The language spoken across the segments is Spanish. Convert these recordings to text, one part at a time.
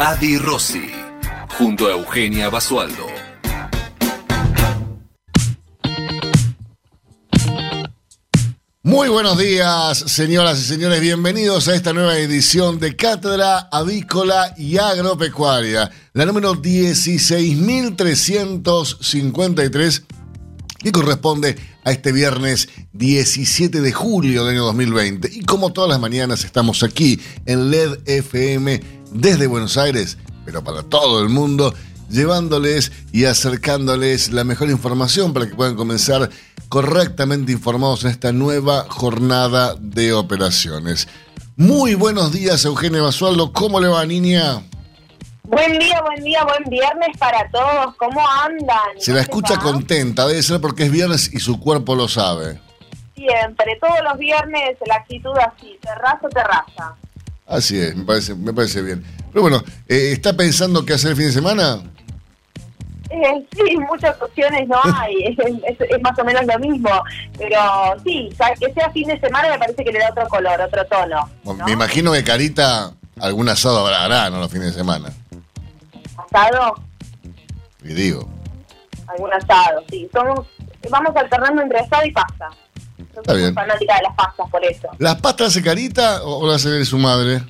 Adi Rossi, junto a Eugenia Basualdo. Muy buenos días, señoras y señores. Bienvenidos a esta nueva edición de Cátedra Avícola y Agropecuaria, la número 16.353, que corresponde a este viernes 17 de julio del año 2020. Y como todas las mañanas estamos aquí en LED FM desde Buenos Aires, pero para todo el mundo, llevándoles y acercándoles la mejor información para que puedan comenzar correctamente informados en esta nueva jornada de operaciones. Muy buenos días, Eugenia Basualdo. ¿Cómo le va, niña? Buen día, buen día, buen viernes para todos. ¿Cómo andan? Se la escucha contenta, debe ser porque es viernes y su cuerpo lo sabe. Siempre, todos los viernes la actitud así, terraza, terraza. Así es, me parece, me parece bien. Pero bueno, eh, ¿está pensando qué hacer el fin de semana? Eh, sí, muchas opciones no hay, es, más o menos lo mismo, pero sí, que sea fin de semana me parece que le da otro color, otro tono. Me imagino que Carita algún asado hará, ¿no? Los fines de semana. ¿Asado? Y digo. Algún asado, sí. Somos, vamos alternando entre asado y pasta. Está bien. fanática de las pastas por eso. ¿Las pastas hace Carita o, las hace su madre?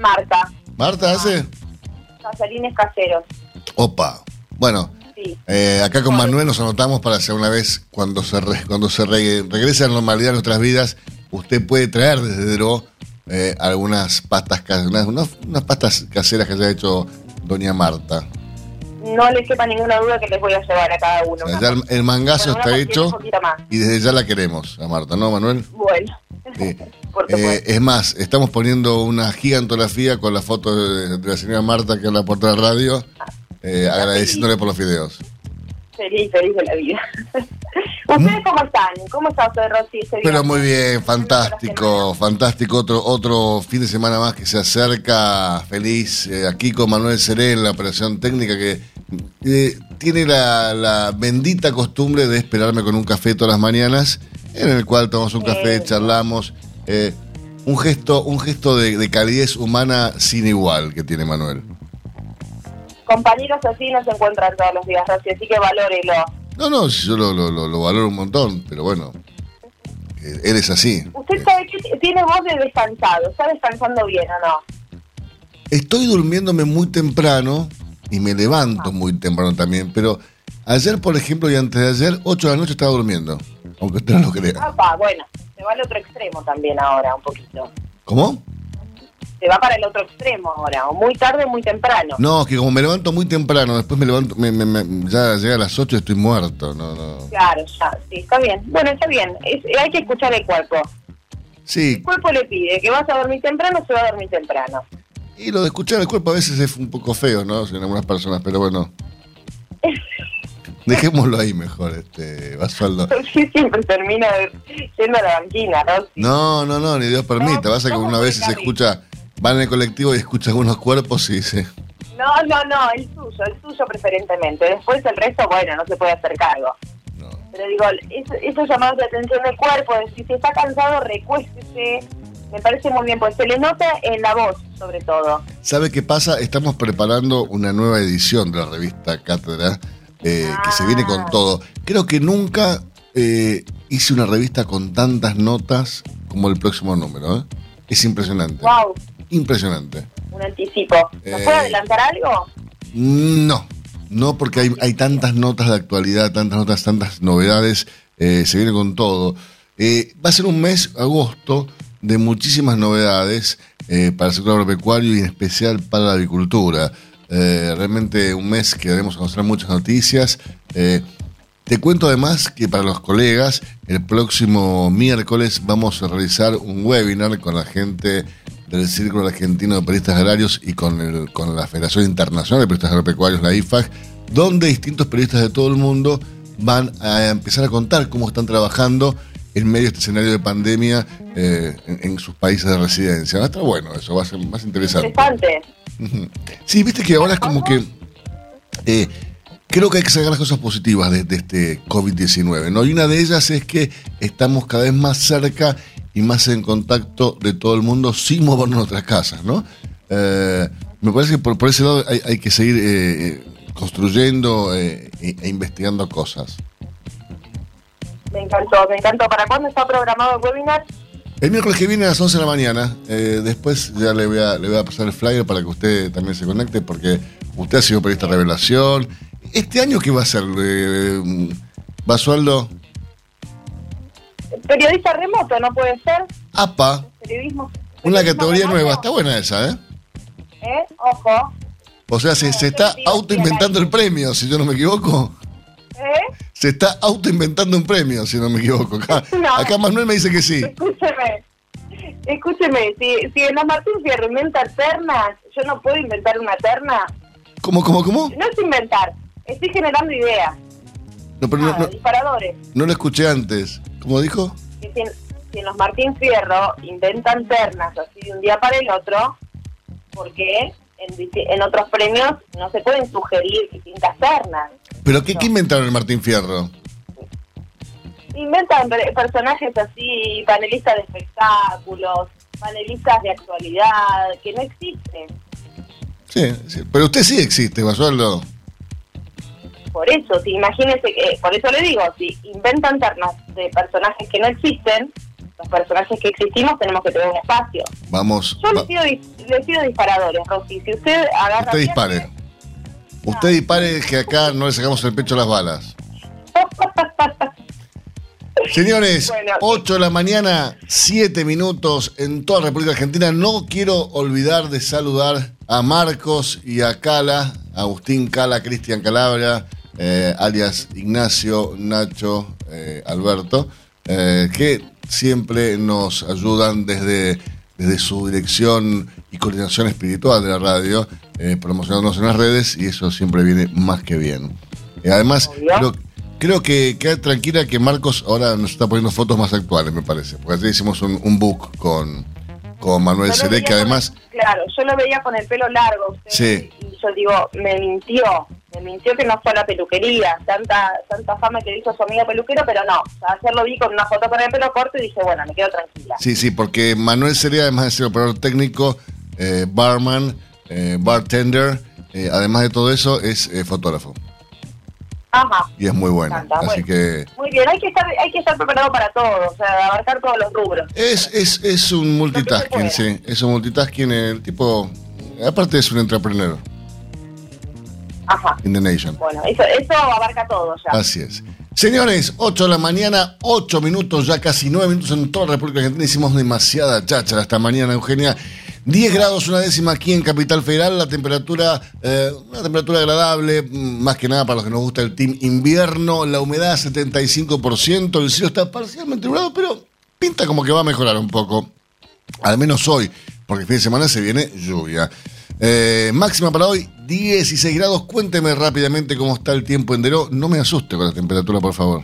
Marta. ¿Marta hace? Casalines caseros. Opa. Bueno, eh, acá con Manuel nos anotamos para hacer una vez cuando se cuando se regrese a la normalidad de nuestras vidas, usted puede traer desde Dro eh, algunas pastas unas, unas, pastas caseras que haya hecho doña Marta. No les quepa ninguna duda que les voy a llevar a cada uno. el, mangazo está hecho y desde ya la queremos a Marta, ¿no, Manuel? Bueno. Eh, es más, estamos poniendo una gigantografía con la foto de, de la señora Marta que es la puerta de la radio eh, agradeciéndole por los videos. Feliz, feliz de la vida. ¿Ustedes cómo están? ¿Cómo está usted, Rosy? Pero muy bien, fantástico, fantástico. Otro, otro fin de semana más que se acerca. Feliz eh, aquí con Manuel Serén, la operación técnica que eh, tiene la, bendita costumbre de esperarme con un café todas las mañanas, en el cual tomamos un café, charlamos. un gesto, un gesto de, de calidez humana sin igual que tiene Manuel compañeros así no se encuentran todos los días, así que valórelo. No, no, yo lo, lo, lo, valoro un montón, pero bueno, eh, él es así. ¿Usted sabe que tiene voz de descansado? ¿Está descansando bien o no? Estoy durmiéndome muy temprano y me levanto muy temprano también, pero ayer, por ejemplo, y antes de ayer, 8 de la noche estaba durmiendo, aunque usted no lo crea. Ah, bueno, se va al otro extremo también ahora, un poquito. ¿Cómo? se va para el otro extremo ahora, o muy tarde o muy temprano. No, que como me levanto muy temprano, después me levanto, me, ya llega a las 8 y estoy muerto. No, no. Claro, ya, sí, está bien. Bueno, está bien, hay que escuchar el cuerpo. Sí. El cuerpo le pide que vas a dormir temprano, se va a dormir temprano. Y lo de escuchar el cuerpo a veces es un poco feo, ¿no? En algunas personas, pero bueno. Dejémoslo ahí mejor, este, Basualdo. Sí, siempre termina yendo a la banquina, ¿no? No, no, no, ni Dios permita. Vas a que una vez se escucha van en el colectivo y escucha algunos cuerpos y dice... No, no, no, el suyo, el suyo preferentemente. Después el resto, bueno, no se puede hacer cargo. Pero digo, esos llamados de atención del cuerpo, si se está cansado, recuéstese. Me parece muy bien, pues se le nota en la voz, sobre todo. ¿Sabe qué pasa? Estamos preparando una nueva edición de la revista Cátedra, eh, que se viene con ah. todo. Creo que nunca eh, hice una revista con tantas notas como el próximo número. ¿eh? Es impresionante. Wow impresionante. Un anticipo. ¿Nos puede eh, adelantar algo? No, no porque hay, hay tantas notas de actualidad, tantas notas, tantas novedades, eh, se viene con todo. Eh, va a ser un mes, agosto, de muchísimas novedades para el sector agropecuario y en especial para la agricultura. realmente un mes que haremos conocer muchas noticias. te cuento además que para los colegas, el próximo miércoles vamos a realizar un webinar con la gente del Círculo Argentino de Periodistas Agrarios y con, el, con la Federación Internacional de Periodistas Agropecuarios, la IFAG, donde distintos periodistas de todo el mundo van a empezar a contar cómo están trabajando en medio de este escenario de pandemia eh, en, sus países de residencia. Va a estar bueno eso, va a ser más interesante. Interesante. Sí, viste que ahora es como que... Eh, creo que hay que sacar las cosas positivas de, este COVID-19. ¿no? Y una de ellas es que estamos cada vez más cerca y más en contacto de todo el mundo sin movernos a nuestras casas. ¿no? Eh, me parece que por, ese lado hay, que seguir eh, construyendo e, e, investigando cosas. Me encantó, me encantó. ¿Para cuándo está programado el webinar? El miércoles que viene a las 11 de la mañana. después ya le voy, a, le voy a pasar el flyer para que usted también se conecte, porque usted ha sido periodista revelación, ¿Este año qué va a ser, eh, Basualdo? Periodista remoto, ¿no puede ser? APA. Periodismo. Una categoría nueva, está buena esa, ¿eh? ¿Eh? Ojo. O sea, se, se está autoinventando el premio, si yo no me equivoco. ¿Eh? Se está autoinventando un premio, si no me equivoco. Acá, acá Manuel me dice que sí. Escúcheme, escúcheme, si, si en la Martín Fierro inventa ternas, yo no puedo inventar una terna. ¿Cómo, cómo, cómo? No es inventar, Estoy generando ideas. No, pero no, disparadores. No lo escuché antes. ¿Cómo dijo? si, en, los Martín Fierro inventan ternas así de un día para el otro, porque en, en otros premios no se pueden sugerir distintas ternas. ¿Pero qué, qué inventaron en Martín Fierro? Inventan personajes así, panelistas de espectáculos, panelistas de actualidad, que no existen. Sí, sí. pero usted sí existe, Basualdo por eso, si imagínese que, por eso le digo, si inventan ternas de personajes que no existen, los personajes que existimos tenemos que tener un espacio. Vamos. Yo le, pido, disparadores, Rosy. Si usted agarra. Usted dispare. Usted dispare que acá no le sacamos el pecho las balas. Señores, 8 de la mañana, 7 minutos en toda la República Argentina. No quiero olvidar de saludar a Marcos y a Cala, Agustín Cala, Cristian Calabria, eh, alias Ignacio, Nacho, eh, Alberto, eh, que siempre nos ayudan desde, desde su dirección y coordinación espiritual de la radio, promocionándonos en las redes y eso siempre viene más que bien. además, creo, creo que queda tranquila que Marcos ahora nos está poniendo fotos más actuales, me parece, porque ayer hicimos un, book con, con Manuel Cere, que además... claro, yo lo veía con el pelo largo, sí. y yo digo, me mintió, me mintió que no fue a la peluquería, tanta tanta fama que dijo su amiga peluquero, pero no, hacerlo vi con una foto con el pelo corto y dije, bueno, me quedo tranquila. Sí, sí, porque Manuel sería, además de ser operador técnico, eh, barman, eh, bartender, eh, además de todo eso, es fotógrafo. Ajá. Y es muy bueno. Así que. Muy bien, hay que estar, hay que estar preparado para todo, o sea, abarcar todos los rubros. Es, es, es un multitasking, sí. Es un multitasking, el tipo. Aparte es un entrepreneur. Ajá. In the Nation. Bueno, eso, eso abarca todo ya. Así es. Señores, 8 de la mañana, 8 minutos, ya casi 9 minutos en toda la República Argentina. Hicimos demasiada cháchara esta mañana, Eugenia. 10 grados, una décima aquí en Capital Federal, la temperatura, eh, una temperatura agradable, mm, más que nada para los que nos gusta el team invierno, la humedad 75%, el cielo está parcialmente nublado, pero pinta como que va a mejorar un poco, al menos hoy, porque el fin de semana se viene lluvia. Eh, máxima para hoy, 16 grados. Cuénteme rápidamente cómo está el tiempo en Deró. No me asuste con la temperatura, por favor.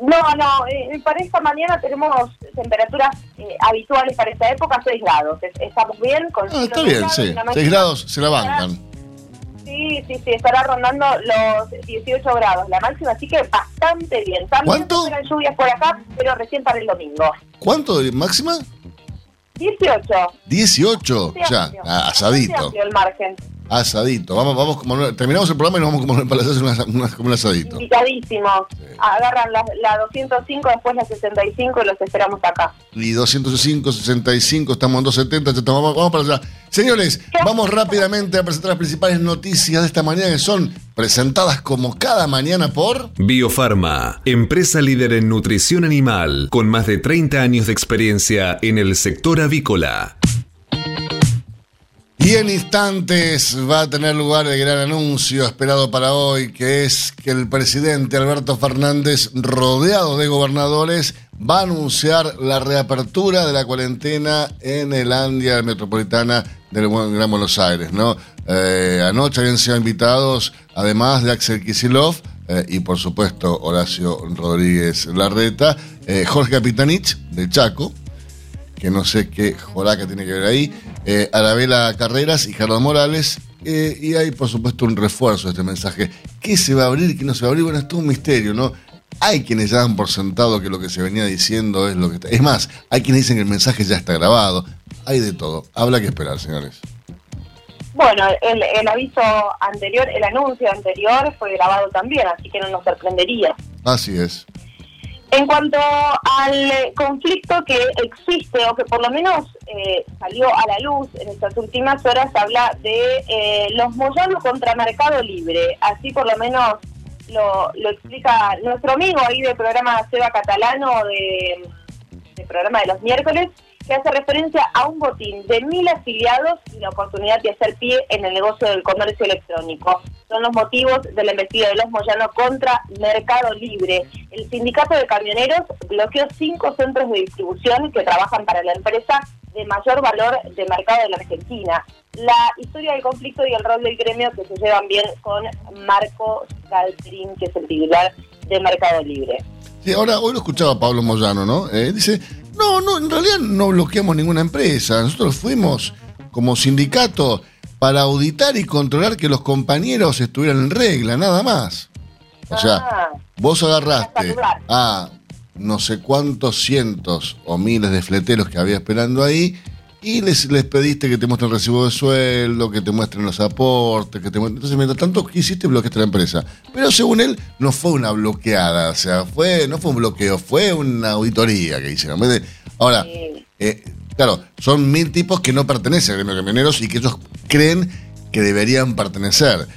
No, no, eh, para esta mañana tenemos temperaturas eh, habituales para esta época, 6 grados. Estamos bien. Con ah, está bien, sí. 6 grados se la bancan. Sí, sí, sí, estará rondando los 18 grados la máxima, así que bastante bien. También ¿Cuánto? lluvias por acá, pero recién para el domingo. ¿Cuánto de máxima? 18. 18, ya, asadito. El margen. Asadito. Vamos, vamos como, terminamos el programa y nos vamos como para hacer una, como un asadito. Invitadísimos. Agarran la, la, 205, después la 65 y los esperamos acá. Y 205, 65, estamos en 270, estamos, vamos, vamos para allá. Señores, vamos rápidamente a presentar las principales noticias de esta mañana que son presentadas como cada mañana por Biofarma, empresa líder en nutrición animal, con más de 30 años de experiencia en el sector avícola. Y en instantes va a tener lugar el gran anuncio esperado para hoy, que es que el presidente Alberto Fernández, rodeado de gobernadores, va a anunciar la reapertura de la cuarentena en el Andia Metropolitana del Gran Buenos Aires, ¿no? Eh, anoche habían sido invitados, además de Axel Kisilov eh, y por supuesto Horacio Rodríguez Larreta, eh, Jorge Capitanich de Chaco, que no sé qué joraca tiene que ver ahí, eh, Arabela Carreras y Gerardo Morales. Eh, y hay, por supuesto, un refuerzo de este mensaje. ¿Qué se va a abrir y qué no se va a abrir? Bueno, es todo un misterio, ¿no? Hay quienes ya dan por sentado que lo que se venía diciendo es lo que está. Es más, hay quienes dicen que el mensaje ya está grabado. Hay de todo. Habla que esperar, señores. Bueno, el, el aviso anterior, el anuncio anterior fue grabado también, así que no nos sorprendería. Así es. En cuanto al conflicto que existe, o que por lo menos eh, salió a la luz en estas últimas horas, habla de eh, los Moyano contra Mercado Libre. Así por lo menos lo, lo explica nuestro amigo ahí del programa Seba Catalano, de, del programa de los miércoles, que hace referencia a un botín de mil afiliados y la oportunidad de hacer pie en el negocio del comercio electrónico. Son los motivos de la investigación de los Moyano contra Mercado Libre. El sindicato de camioneros bloqueó cinco centros de distribución que trabajan para la empresa de mayor valor de mercado de la Argentina. La historia del conflicto y el rol del gremio que se llevan bien con Marco Galtrin, que es el titular de Mercado Libre. Sí, ahora, hoy lo escuchaba Pablo Moyano, ¿no? Eh, dice, no, no, en realidad no bloqueamos ninguna empresa. Nosotros fuimos como sindicato para auditar y controlar que los compañeros estuvieran en regla, nada más. O sea, Ah, vos agarraste a no sé cuántos cientos o miles de fleteros que había esperando ahí y les, les pediste que te muestren el recibo de sueldo, que te muestren los aportes, que te muestren... Entonces, mientras tanto, ¿qué hiciste? Bloqueaste la empresa. Pero según él, no fue una bloqueada, o sea, fue no fue un bloqueo, fue una auditoría que hicieron. Ahora, eh, claro, son mil tipos que no pertenecen gremio de camioneros y que ellos creen que deberían pertenecer.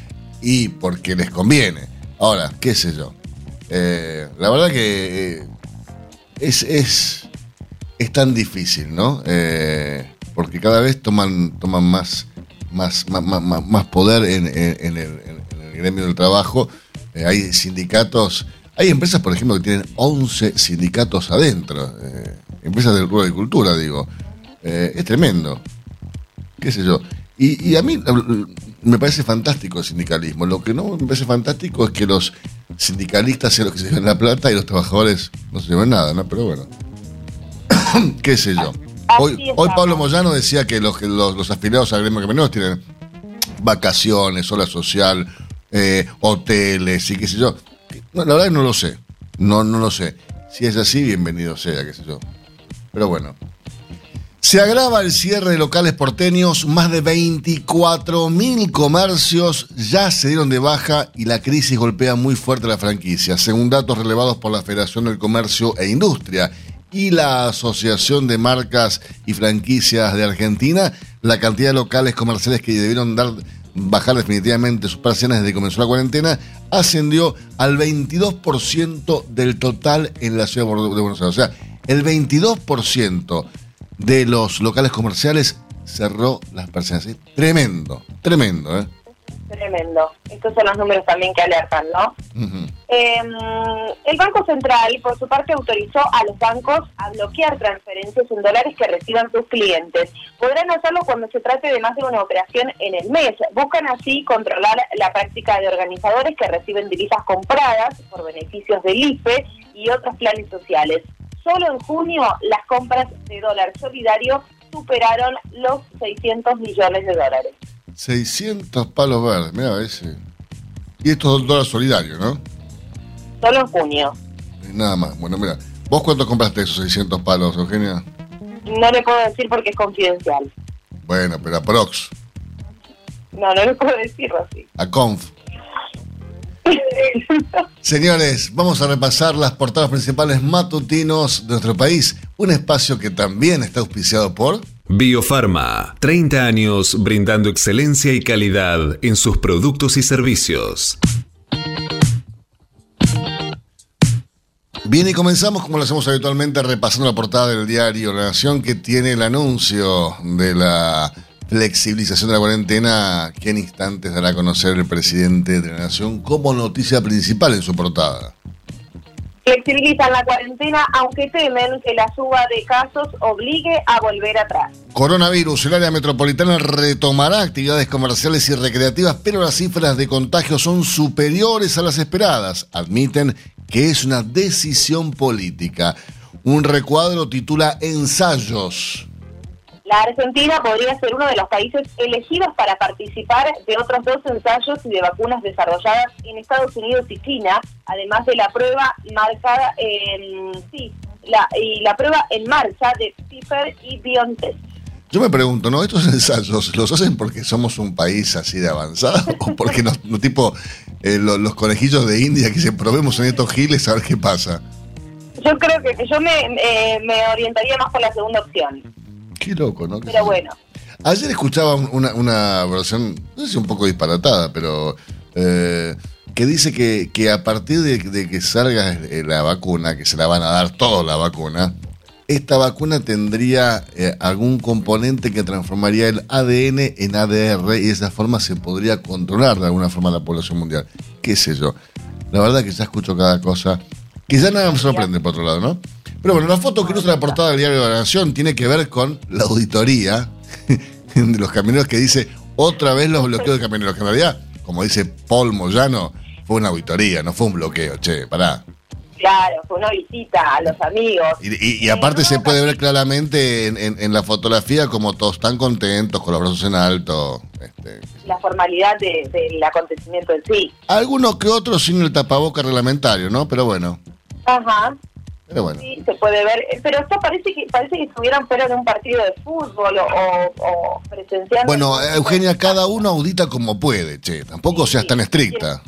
Y porque les conviene. Ahora, qué sé yo. Eh, la verdad que eh, es, es, es tan difícil, ¿no? Eh, porque cada vez toman, toman más, más, más, más- más- poder en, el, en el gremio del trabajo. Eh, hay sindicatos, hay empresas, por ejemplo, que tienen 11 sindicatos adentro. eh, empresas del rubro de cultura, digo. Eh, es tremendo. ¿Qué sé yo? Y, a mí me parece fantástico el sindicalismo. Lo que no me parece fantástico es que los sindicalistas sean los que se lleven la plata y los trabajadores no se lleven nada, ¿no? Pero bueno. ¿Qué sé yo? Hoy, Pablo Moyano decía que los, los, los afiliados al gremio camioneros tienen vacaciones, hora social, eh, hoteles y qué sé yo. No, la verdad que no lo sé. No, no lo sé. Si es así, bienvenido sea, qué sé yo. Pero bueno. Se agrava el cierre de locales porteños, más de 24.000 comercios ya se dieron de baja y la crisis golpea muy fuerte a la franquicia, según datos relevados por la Federación del Comercio e Industria y la Asociación de Marcas y Franquicias de Argentina, la cantidad de locales comerciales que debieron dar bajar definitivamente sus persianas desde que comenzó la cuarentena ascendió al 22% del total en la ciudad de Buenos Aires. O sea, el 22% de los locales comerciales cerró las persianas. Es Tremendo, tremendo, ¿eh? Tremendo. Estos son los números también que alertan, ¿no? Ujú. Eh, el Banco Central, por su parte, autorizó a los bancos a bloquear transferencias en dólares que reciban sus clientes. Podrán hacerlo cuando se trate de más de una operación en el mes. Buscan así controlar la práctica de organizadores que reciben divisas compradas por beneficios del IFE y otros planes sociales. Solo en junio las compras de dólar solidario superaron los 600 millones de dólares. 600 palos verdes, mira ese. Y esto es dólar solidario, ¿no? Solo en junio. Nada más. Bueno, mira, ¿vos cuánto compraste esos 600 palos, Eugenia? No le puedo decir porque es confidencial. Bueno, pero a Prox, No, no le puedo decirlo así. a Conf. Señores, vamos a repasar las portadas principales matutinos de nuestro país. Un espacio que también está auspiciado por... Biofarma, 30 años brindando excelencia y calidad en sus productos y servicios. Bien, y comenzamos como lo hacemos habitualmente repasando la portada del diario La Nación que tiene el anuncio de la flexibilización de la cuarentena que en instantes dará a conocer el presidente de la Nación como noticia principal en su portada. Flexibilizan la cuarentena aunque temen que la suba de casos obligue a volver atrás. Coronavirus, el área metropolitana retomará actividades comerciales y recreativas, pero las cifras de contagio son superiores a las esperadas. Admiten que es una decisión política. Un recuadro titula Ensayos. La Argentina podría ser uno de los países elegidos para participar de otros dos ensayos y de vacunas desarrolladas en Estados Unidos y China, además de la prueba marcada en sí, la, y la prueba en marcha de Pfizer y BioNTech. Yo me pregunto, ¿no? ¿Estos ensayos los hacen porque somos un país así de avanzado? ¿O porque no, tipo eh, los, conejillos de India que se probemos en estos giles a ver qué pasa? Yo creo que yo me, eh, me orientaría más por la segunda opción. Qué loco, ¿no? Pero bueno. Ayer escuchaba una, versión, no sé si un poco disparatada, pero eh, que dice que, que a partir de, que salga eh, la vacuna, que se la van a dar toda la vacuna, esta vacuna tendría eh, algún componente que transformaría el ADN en ADR y de esa forma se podría controlar de alguna forma la población mundial. ¿Qué sé yo? La verdad que ya escucho cada cosa. Quizá nada me sorprende por otro lado, ¿no? Pero bueno, la foto que usa la portada del diario de la Nación tiene que ver con la auditoría de los camioneros que dice otra vez los bloqueos de camioneros. Que en realidad, como dice Paul Moyano, fue una auditoría, no fue un bloqueo, che, pará. Claro, fue una visita a los amigos. Y, aparte se puede ver claramente en, la fotografía como todos están contentos, con los brazos en alto. Este, la formalidad del acontecimiento en sí. Algunos que otros sin el tapaboca reglamentario, ¿no? Pero bueno. Ajá. Sí, se puede ver. Pero esto parece que parece que estuvieran fuera de un partido de fútbol o, o presenciando. Bueno, Eugenia, cada uno audita como puede, che. Tampoco seas tan estricta.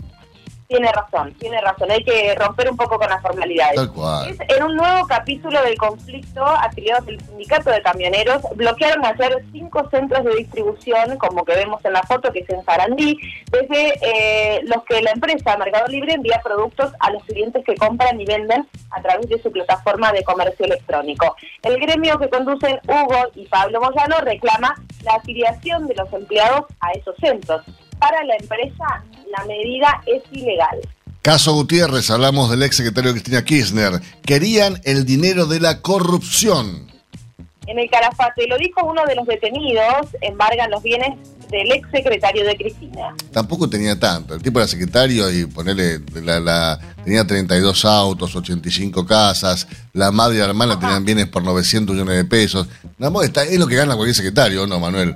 Tiene razón, tiene razón. Hay que romper un poco con las formalidades. Tal cual. en un nuevo capítulo del conflicto, afiliados del sindicato de camioneros bloquearon ayer cinco centros de distribución, como que vemos en la foto, que es en Sarandí, desde eh, los que la empresa Mercado Libre envía productos a los clientes que compran y venden a través de su plataforma de comercio electrónico. El gremio que conducen Hugo y Pablo Moyano reclama la afiliación de los empleados a esos centros. Para la empresa la medida es ilegal. Caso Gutiérrez, hablamos del ex secretario Cristina Kirchner. Querían el dinero de la corrupción. En el Calafate, lo dijo uno de los detenidos, embargan los bienes del ex secretario de Cristina. Tampoco tenía tanto. El tipo era secretario y ponerle la, tenía 32 autos, 85 casas. La madre y la hermana tenían bienes por 900 millones de pesos. Está, es lo que gana cualquier secretario, ¿no, Manuel?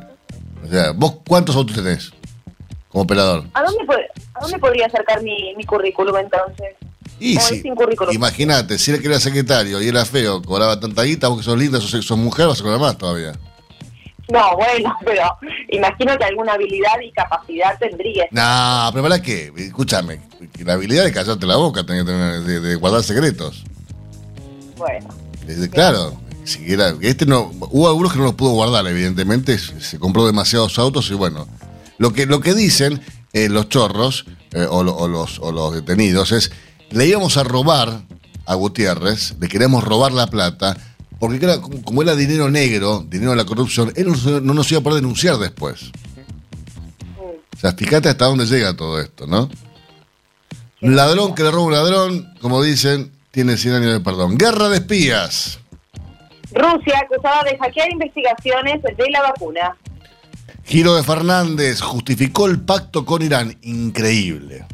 O sea, ¿vos cuántos autos tenés? Como operador. ¿A dónde, a dónde podría acercar mi, mi currículum entonces? Y sí, imagínate, si él que era secretario y era feo, cobraba tanta guita, vos que sos linda, sos, sos mujer, vas a cobrar más todavía. No, bueno, pero imagino que alguna habilidad y capacidad tendría. No, pero ¿para qué? Escúchame, la habilidad de callarte la boca, de, de, guardar secretos. Bueno. claro, siquiera, este no, hubo algunos que no los pudo guardar, evidentemente, se compró demasiados autos y bueno, lo que, lo que dicen eh, los chorros eh, o, los, o los detenidos es, le íbamos a robar a Gutiérrez, le queremos robar la plata, porque como era dinero negro, dinero de la corrupción, él no, nos iba a poder denunciar después. O sea, hasta dónde llega todo esto, ¿no? Ladrón que le roba un ladrón, como dicen, tiene 100 años de perdón. Guerra de espías. Rusia acusada de hackear investigaciones de la vacuna. Giro de Fernández justificó el pacto con Irán. Increíble.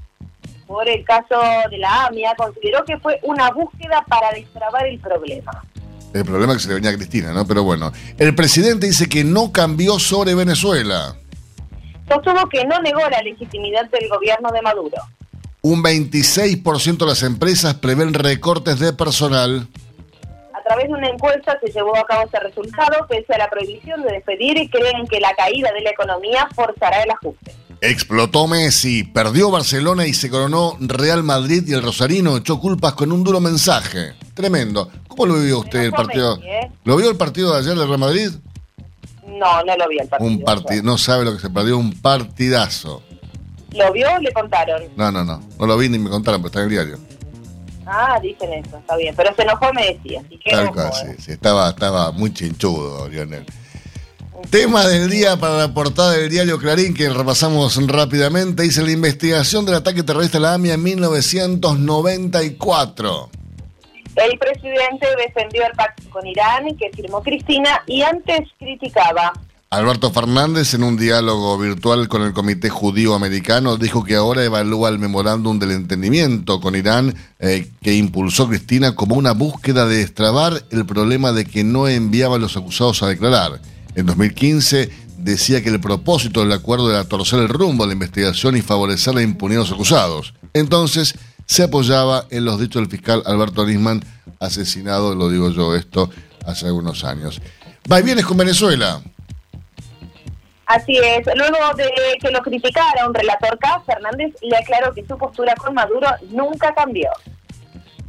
Por el caso de la AMIA, consideró que fue una búsqueda para destrabar el problema. El problema que se le venía a Cristina, ¿no? Pero bueno, el presidente dice que no cambió sobre Venezuela. Sostuvo que no negó la legitimidad del gobierno de Maduro. Un 26% de las empresas prevén recortes de personal través de una encuesta se llevó a cabo este resultado, pese a la prohibición de despedir y creen que la caída de la economía forzará el ajuste. Explotó Messi, perdió Barcelona y se coronó Real Madrid y el Rosarino echó culpas con un duro mensaje. Tremendo. ¿Cómo lo vivió usted el partido? ¿eh? ¿Lo vio el partido de ayer del Real Madrid? No, no lo vi el partido. Un partido, no sabe lo que se perdió, un partidazo. ¿Lo vio o le contaron? No, no, no. No lo vi ni me contaron, pero está en el diario. Ah, dicen eso, está bien. Pero se enojó Messi, así que. Tal cual, sí, sí, estaba, estaba muy chinchudo, Lionel. Tema del día para la portada del diario Clarín, que repasamos rápidamente, dice la investigación del ataque terrorista a la AMIA en 1994. El presidente defendió el pacto con Irán que firmó Cristina y antes criticaba. Alberto Fernández, en un diálogo virtual con el Comité Judío Americano, dijo que ahora evalúa el memorándum del entendimiento con Irán eh, que impulsó Cristina como una búsqueda de destrabar el problema de que no enviaba a los acusados a declarar. En 2015 decía que el propósito del acuerdo era torcer el rumbo a la investigación y favorecer la impunidad de los acusados. Entonces se apoyaba en los dichos del fiscal Alberto Nisman, asesinado, lo digo yo esto, hace algunos años. Va y vienes con Venezuela. Así es. Luego de que lo criticara un relator K, Fernández le aclaró que su postura con Maduro nunca cambió.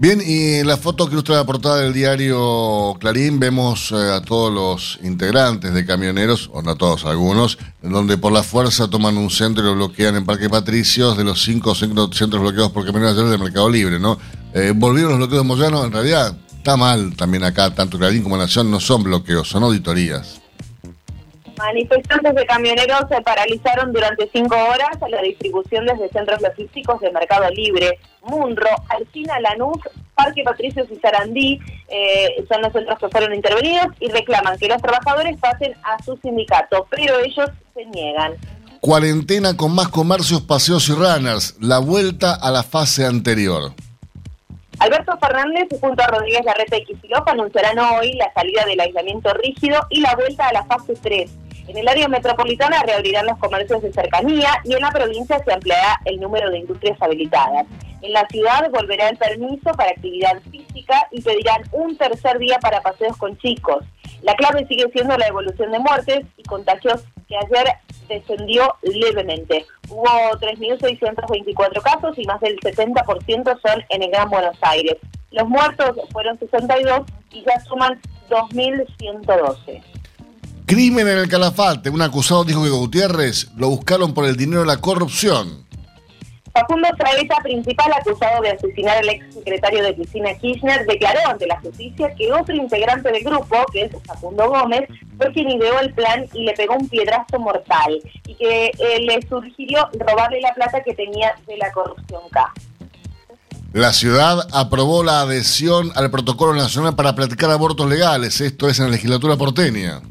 Bien, y en la foto que ilustra la portada del diario Clarín vemos eh, a todos los integrantes de camioneros, o no todos, algunos, donde por la fuerza toman un centro y lo bloquean en Parque Patricios de los cinco centros bloqueados por camioneros del Mercado Libre, ¿no? Eh, volvieron los bloqueos de Moyano, en realidad está mal también acá, tanto Clarín como Nación no son bloqueos, son auditorías. Manifestantes de camioneros se paralizaron durante cinco horas a la distribución desde centros logísticos de Mercado Libre, Munro, Alcina, Lanús, Parque Patricios y Sarandí eh, son los centros que fueron intervenidos y reclaman que los trabajadores pasen a su sindicato, pero ellos se niegan. Cuarentena con más comercios, paseos y runners, la vuelta a la fase anterior. Alberto Fernández junto a Rodríguez Larreta y Kicillof anunciarán hoy la salida del aislamiento rígido y la vuelta a la fase 3 en el área metropolitana reabrirán los comercios de cercanía y en la provincia se ampliará el número de industrias habilitadas. En la ciudad volverá el permiso para actividad física y pedirán un tercer día para paseos con chicos. La clave sigue siendo la evolución de muertes y contagios que ayer descendió levemente. Hubo 3.624 casos y más del 70% son en el Gran Buenos Aires. Los muertos fueron 62 y ya suman 2.112. Crimen en el Calafate. Un acusado dijo que Gutiérrez lo buscaron por el dinero de la corrupción. Facundo Fraeta, principal acusado de asesinar al ex secretario de Cristina Kirchner, declaró ante la justicia que otro integrante del grupo, que es Facundo Gómez, fue quien ideó el plan y le pegó un piedrazo mortal y que eh, le sugirió robarle la plata que tenía de la corrupción K. La ciudad aprobó la adhesión al protocolo nacional para practicar abortos legales, esto es en la legislatura porteña.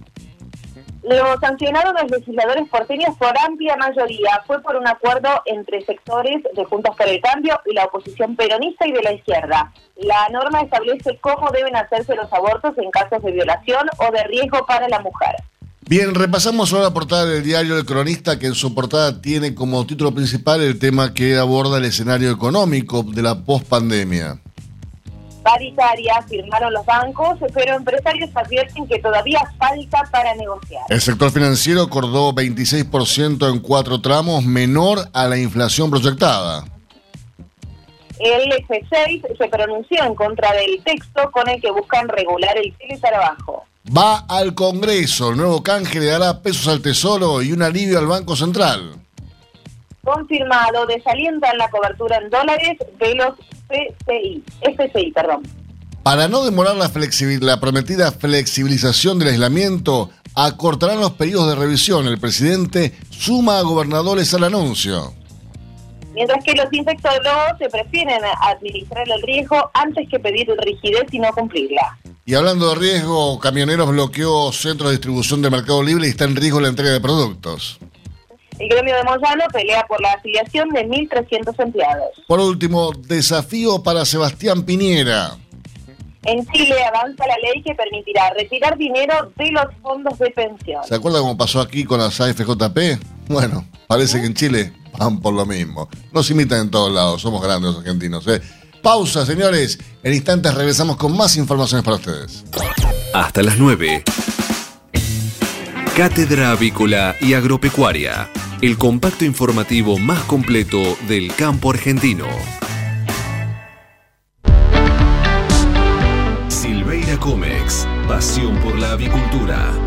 Lo sancionaron los legisladores porteños por amplia mayoría. Fue por un acuerdo entre sectores de Juntos por el Cambio y la oposición peronista y de la izquierda. La norma establece cómo deben hacerse los abortos en casos de violación o de riesgo para la mujer. Bien, repasamos ahora la portada del diario El Cronista, que en su portada tiene como título principal el tema que aborda el escenario económico de la pospandemia paritaria firmaron los bancos, pero empresarios advierten que todavía falta para negociar. El sector financiero acordó 26% en cuatro tramos, menor a la inflación proyectada. El F6 se pronunció en contra del texto con el que buscan regular el teletrabajo. Va al Congreso, el nuevo canje le dará pesos al Tesoro y un alivio al Banco Central. Confirmado, desalientan la cobertura en dólares de los FCI, FCI, perdón. Para no demorar la, la prometida flexibilización del aislamiento, acortarán los periodos de revisión. El presidente suma a gobernadores al anuncio. Mientras que los infectólogos se prefieren administrar el riesgo antes que pedir rigidez y no cumplirla. Y hablando de riesgo, Camioneros bloqueó centros de distribución de Mercado Libre y está en riesgo la entrega de productos. El gremio de Moyano pelea por la afiliación de 1.300 empleados. Por último, desafío para Sebastián Piñera. En Chile avanza la ley que permitirá retirar dinero de los fondos de pensión. ¿Se acuerda cómo pasó aquí con las AFJP? Bueno, parece que en Chile van por lo mismo. Nos imitan en todos lados, somos grandes los argentinos. ¿eh? Pausa, señores. En instantes regresamos con más informaciones para ustedes. Hasta las 9. Cátedra Avícola y Agropecuaria el compacto informativo más completo del campo argentino. Silveira Comex, pasión por la avicultura.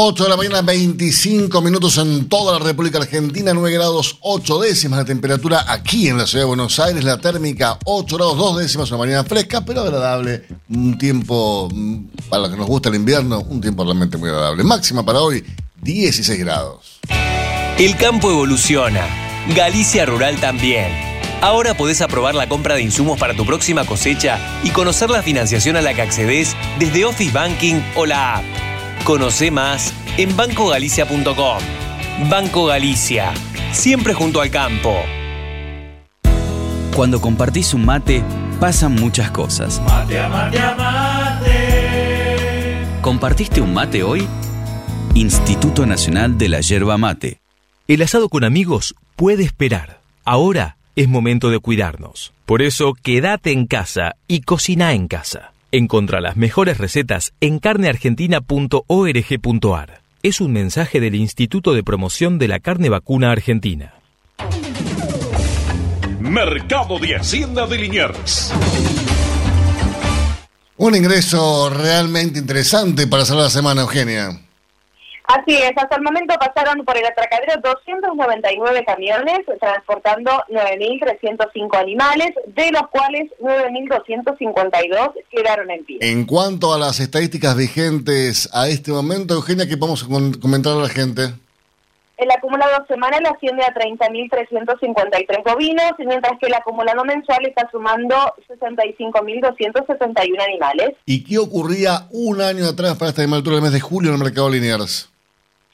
8 de la mañana, 25 minutos en toda la República Argentina, 9 grados 8 décimas la temperatura aquí en la ciudad de Buenos Aires, la térmica 8 grados 2 décimas, una mañana fresca pero agradable, un tiempo mm, para los que nos gusta el invierno, un tiempo realmente muy agradable. Máxima para hoy, 16 grados. El campo evoluciona, Galicia Rural también. Ahora podés aprobar la compra de insumos para tu próxima cosecha y conocer la financiación a la que accedes desde Office Banking o la app. Conoce más en bancogalicia.com. Banco Galicia, siempre junto al campo. Cuando compartís un mate, pasan muchas cosas. Mate a mate mate. ¿Compartiste un mate hoy? Instituto Nacional de la Yerba Mate. El asado con amigos puede esperar. Ahora es momento de cuidarnos. Por eso, quédate en casa y cocina en casa. Encontra las mejores recetas en carneargentina.org.ar. Es un mensaje del Instituto de Promoción de la Carne Vacuna Argentina. Mercado de Hacienda de Liniers. Un ingreso realmente interesante para cerrar la semana, Eugenia. Así es, hasta el momento pasaron por el atracadero 299 camiones transportando 9.305 animales, de los cuales 9.252 quedaron en pie. En cuanto a las estadísticas vigentes a este momento, Eugenia, ¿qué vamos a comentar a la gente? El acumulado semanal asciende a 30.353 bovinos, mientras que el acumulado mensual está sumando 65.271 animales. ¿Y qué ocurría un año atrás para esta altura del mes de julio en el mercado Liniers?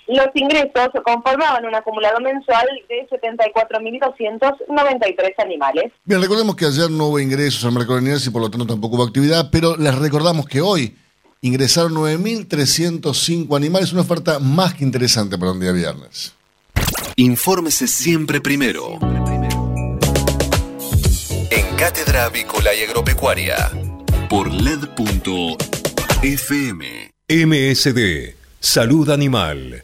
Los ingresos conformaban un acumulado mensual de 74.293 animales. Bien, recordemos que ayer no hubo ingresos al mercado Liniers y por lo tanto tampoco hubo actividad, pero les recordamos que hoy ingresaron 9.305 animales, una oferta más que interesante para un día viernes. Infórmese siempre primero. En Cátedra Avícola y Agropecuaria. Por LED.fm. MSD. Salud Animal.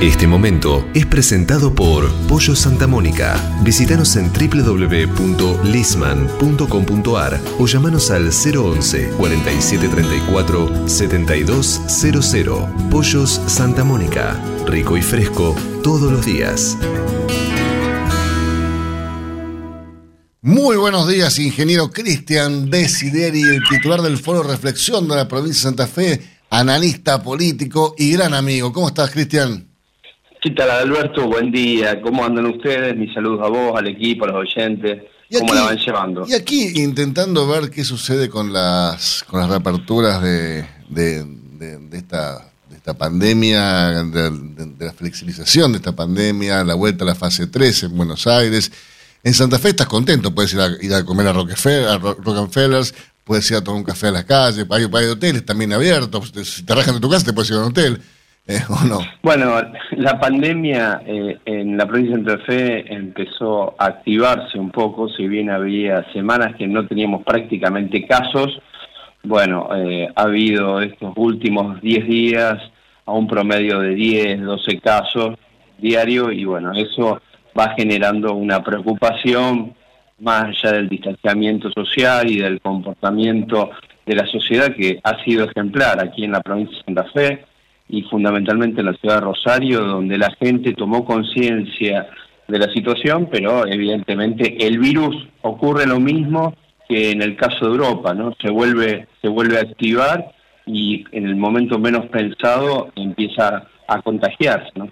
Este momento es presentado por Pollo Santa Mónica. Visítanos en www.lisman.com.ar o llamanos al 011 4734 7200. Pollos Santa Mónica. Rico y fresco todos los días. Muy buenos días, ingeniero Cristian Desideri, el titular del Foro Reflexión de la provincia de Santa Fe, analista político y gran amigo. ¿Cómo estás, Cristian? ¿Qué tal, Alberto? Buen día. ¿Cómo andan ustedes? Mis saludos a vos, al equipo, a los oyentes. ¿Cómo la van llevando? Y aquí intentando ver qué sucede con las con las reaperturas de, de, esta de esta pandemia, de, la flexibilización de esta pandemia, la vuelta a la fase 3 en Buenos Aires. En Santa Fe estás contento, puedes ir a, ir a comer a, Rockefeller, a Rockefeller, puedes ir a tomar un café a las calles, hay, hay hoteles también abiertos, si te rajan de tu casa te puedes ir a un hotel. Eh, bueno, la pandemia eh, en la provincia de Santa Fe empezó a activarse un poco, si bien había semanas que no teníamos prácticamente casos, bueno, eh, ha habido estos últimos 10 días a un promedio de 10, 12 casos diario y bueno, eso va generando una preocupación más allá del distanciamiento social y del comportamiento de la sociedad que ha sido ejemplar aquí en la provincia de Santa Fe y fundamentalmente en la ciudad de Rosario, donde la gente tomó conciencia de la situación, pero evidentemente el virus ocurre lo mismo que en el caso de Europa, ¿no? Se vuelve, se vuelve a activar y en el momento menos pensado empieza a contagiarse, ¿no?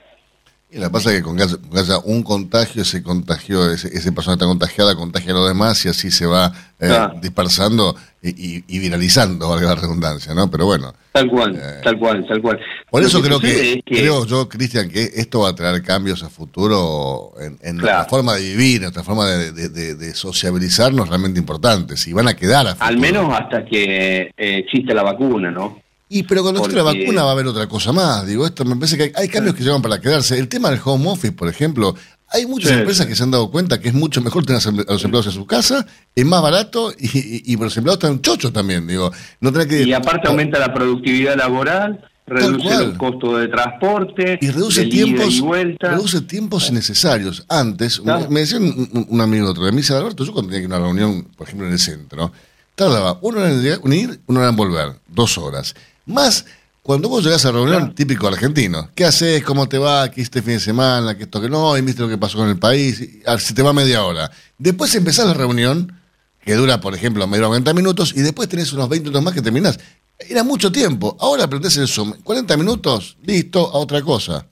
Y que pasa es que con que haya, un contagio, ese contagio, ese, esa persona está contagiada, contagia a los demás y así se va eh, Claro. dispersando y, y- y viralizando, valga la redundancia, ¿no? Pero bueno. Tal cual, tal cual, tal cual. Eh, Por Lo eso que creo que, es que- creo yo, Cristian, que esto va a traer cambios a futuro en, en nuestra forma de vivir, en nuestra forma de, de- de- de sociabilizarnos realmente importantes y van a quedar a futuro. Al menos hasta que eh, existe la vacuna, ¿no? Y pero cuando esté la vacuna va a haber otra cosa más. Digo, esto me parece que hay, hay cambios que llegan para quedarse. El tema del home office, por ejemplo, hay muchas Sí, empresas sí. que se han dado cuenta que es mucho mejor tener a los empleados en su casa, es más barato y, y, y los empleados están chochos también. Digo, no que Y aparte aumenta la productividad laboral, reduce los costos de transporte, y reduce de tiempos y vuelta. reduce tiempos innecesarios antes Claro. me decía un, un- amigo otro día me dice Alberto yo cuando tenía que ir a una reunión por ejemplo en el centro tardaba una hora en ir una hora en volver dos horas más cuando vos llegás a la reunión típico argentino ¿qué haces? ¿cómo te va? ¿qué hiciste el fin de semana? ¿qué esto que no? ¿y viste lo que pasó con el país? Y, ah, se te va media hora después empezás la reunión que dura, por ejemplo, medio 40 minutos, y después tenés unos 20 minutos más que terminás. Era mucho tiempo. Ahora aprendés el Zoom. 40 minutos, listo, a otra cosa.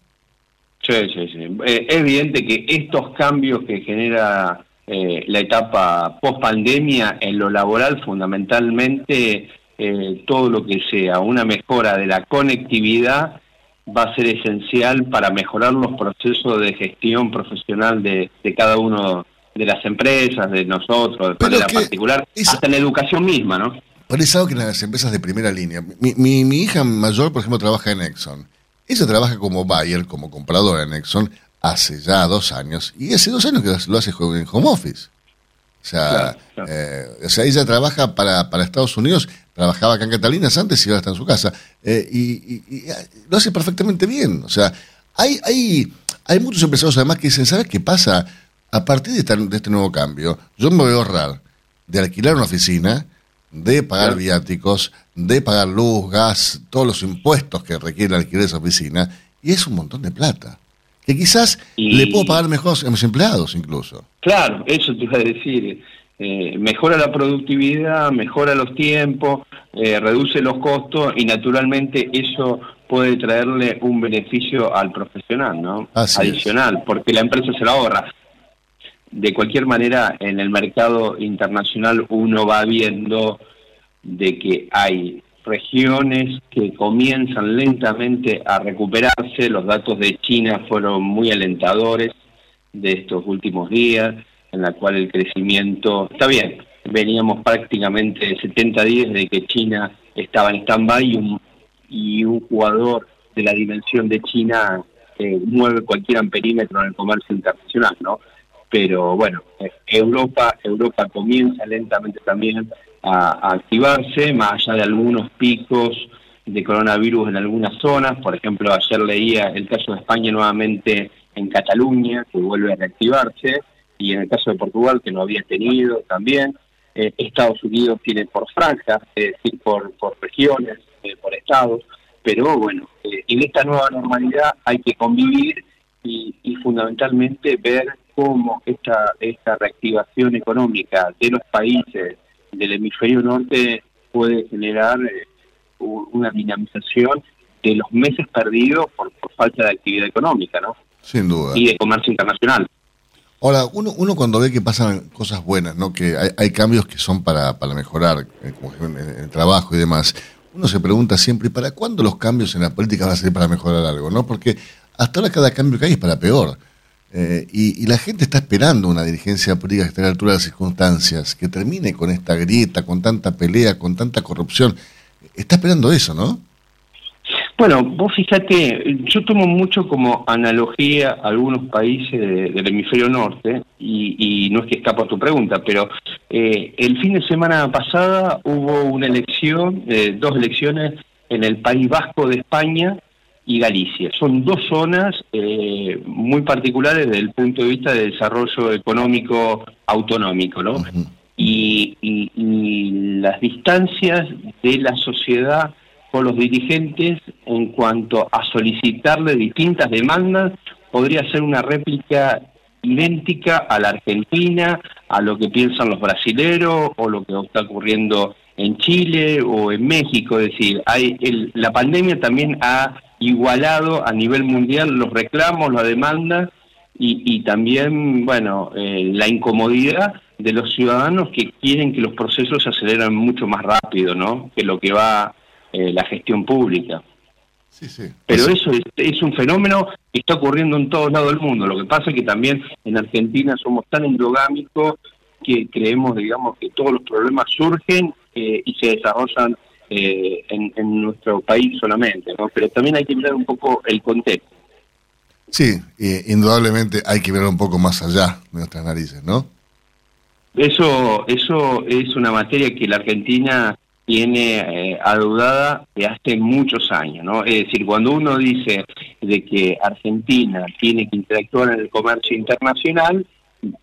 Sí, sí, sí. Eh, es evidente que estos cambios que genera eh, la etapa post pandemia en lo laboral, fundamentalmente eh, todo lo que sea una mejora de la conectividad va a ser esencial para mejorar los procesos de gestión profesional de, de cada uno de las empresas, de nosotros, de manera particular, hasta en la educación misma, ¿no? Pero es algo que en las empresas de primera línea. Mi, mi, mi hija mayor, por ejemplo, trabaja en Exxon. Ella trabaja como buyer, como compradora en Exxon, hace ya dos años. Y hace dos años que lo hace en home office. O sea, eh, o sea ella trabaja para, para Estados Unidos, trabajaba acá en Catalinas antes y ahora está en su casa. Eh, y, y- y, ah, lo hace perfectamente bien. O sea, hay, hay, hay muchos empresarios además que dicen, ¿sabes qué pasa? A partir de, esta- de este nuevo cambio, yo me voy a ahorrar de alquilar una oficina, de pagar viáticos, de pagar luz, gas, todos los impuestos que requiere alquiler esa oficina, y es un montón de plata. Que quizás Y- le puedo pagar mejor a mis empleados incluso. Claro, eso te iba a decir. Eh, mejora la productividad, mejora los tiempos, eh, reduce los costos y naturalmente eso puede traerle un beneficio al profesional, ¿no? Así es. Adicional, porque la empresa se la ahorra. De cualquier manera, en el mercado internacional uno va viendo de que hay regiones que comienzan lentamente a recuperarse. Los datos de China fueron muy alentadores de estos últimos días, en la cual el crecimiento está bien. Veníamos prácticamente 70 días de que China estaba en stand-by y un, y un jugador de la dimensión de China eh, mueve cualquier amperímetro en el comercio internacional, ¿no? Pero bueno, Europa, Europa comienza lentamente también a activarse, más allá de algunos picos de coronavirus en algunas zonas. Por ejemplo, ayer leía el caso de España nuevamente en Cataluña, que vuelve a reactivarse, y en el caso de Portugal, que no había tenido también. Eh, Estados Unidos tiene por franjas, es decir, por, por regiones, eh, por estados, pero bueno, eh, en esta nueva normalidad hay que convivir y, y fundamentalmente ver cómo esta, esta reactivación económica de los países del hemisferio norte puede generar una dinamización de los meses perdidos por, por falta de actividad económica, ¿no? Sin duda. Y de comercio internacional. Ahora, uno, uno cuando ve que pasan cosas buenas, ¿no? que hay, hay cambios que son para, para mejorar, eh, como en el, trabajo y demás, uno se pregunta siempre, ¿y ¿para cuándo los cambios en la política van a ser para mejorar algo? ¿no? Porque hasta ahora cada cambio que hay es para peor. Eh, y, y la gente está esperando una dirigencia política que esté a la altura de las circunstancias, que termine con esta grieta, con tanta pelea, con tanta corrupción. Está esperando eso, ¿no? Bueno, vos fíjate, yo tomo mucho como analogía algunos países de- del hemisferio norte, y, y no es que escapa a tu pregunta, pero eh, el fin de semana pasada hubo una elección, eh, dos elecciones en el País Vasco de España y Galicia. Son dos zonas eh, muy particulares desde el punto de vista de desarrollo económico autonómico, ¿no? y, y- y las distancias de la sociedad con los dirigentes en cuanto a solicitarle distintas demandas podría ser una réplica idéntica a la Argentina, a lo que piensan los brasileros o lo que está ocurriendo en Chile o en México. Es decir, hay el- la pandemia también ha igualado a nivel mundial los reclamos, la demanda y, también, bueno, eh, la incomodidad de los ciudadanos que quieren que los procesos se aceleren mucho más rápido, ¿no? Que lo que va eh, la gestión pública. Sí, sí. Pero eso es, un fenómeno que está ocurriendo en todos lados del mundo. Lo que pasa es que también en Argentina somos tan endogámicos que creemos, digamos, que todos los problemas surgen eh, y se desarrollan eh, en, nuestro país solamente, ¿no? Pero también hay que mirar un poco el contexto. Sí, indudablemente hay que ver un poco más allá de nuestras narices, ¿no? Eso, eso es una materia que la Argentina tiene eh, adeudada de hace muchos años, ¿no? Es decir, cuando uno dice de que Argentina tiene que interactuar en el comercio internacional,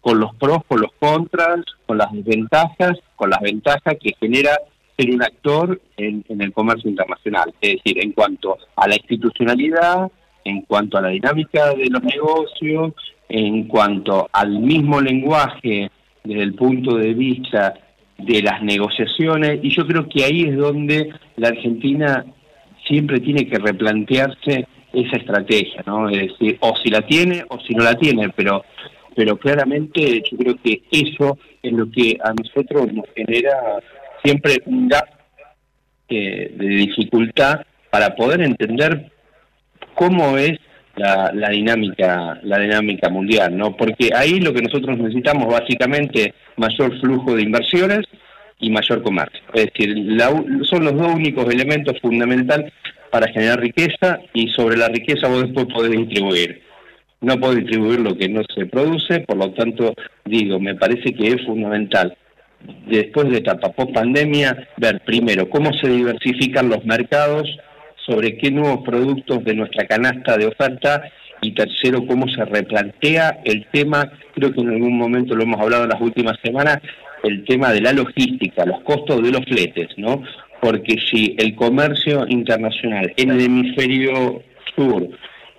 con los pros, con los contras, con las desventajas, con las ventajas que genera ser un actor en, el comercio internacional. Es decir, en cuanto a la institucionalidad, en cuanto a la dinámica de los negocios, en cuanto al mismo lenguaje desde el punto de vista de las negociaciones, y yo creo que ahí es donde la Argentina siempre tiene que replantearse esa estrategia, ¿no? Es decir, o si la tiene o si no la tiene, pero pero claramente yo creo que eso es lo que a nosotros nos genera siempre un gap eh, de dificultad para poder entender cómo es la, la, dinámica la dinámica mundial, ¿no? Porque ahí lo que nosotros necesitamos básicamente mayor flujo de inversiones y mayor comercio. Es decir, son los dos únicos elementos fundamentales para generar riqueza y sobre la riqueza vos después podés distribuir no puedo distribuir lo que no se produce, por lo tanto, digo, me parece que es fundamental, después de etapa post pandemia, ver primero cómo se diversifican los mercados, sobre qué nuevos productos de nuestra canasta de oferta y tercero, cómo se replantea el tema, creo que en algún momento lo hemos hablado en las últimas semanas, el tema de la logística, los costos de los fletes, ¿no? Porque si el comercio internacional en el hemisferio sur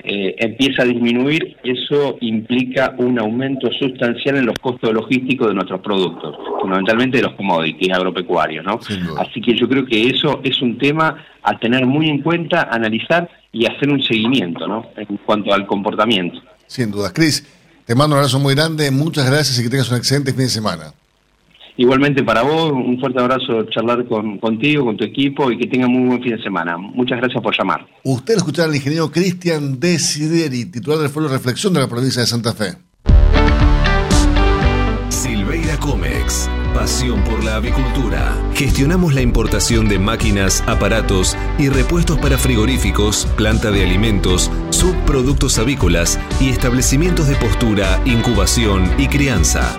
eh, empieza a disminuir, eso implica un aumento sustancial en los costos logísticos de nuestros productos, fundamentalmente de los commodities agropecuarios, ¿no? Así que yo creo que eso es un tema a tener muy en cuenta, analizar y hacer un seguimiento, ¿no? En cuanto al comportamiento. Sin dudas. Cris, te mando un abrazo muy grande, muchas gracias y que tengas un excelente fin de semana. Igualmente para vos, un fuerte abrazo charlar con, contigo, con tu equipo y que tenga muy buen fin de semana. Muchas gracias por llamar. Usted escuchará al ingeniero Cristian Desideri, titular del Foro Reflexión de la provincia de Santa Fe. Silveira Comex, pasión por la avicultura. Gestionamos la importación de máquinas, aparatos y repuestos para frigoríficos, planta de alimentos, subproductos avícolas y establecimientos de postura, incubación y crianza.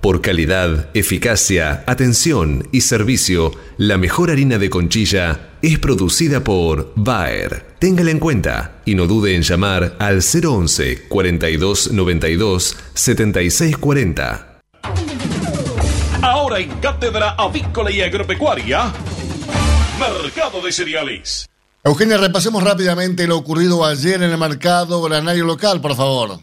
Por calidad, eficacia, atención y servicio, la mejor harina de conchilla es producida por Bayer. Téngala en cuenta y no dude en llamar al 011 42 92 76 40. Ahora en Cátedra Avícola y Agropecuaria, Mercado de Cereales. Eugenia, repasemos rápidamente lo ocurrido ayer en el mercado granario local, por favor.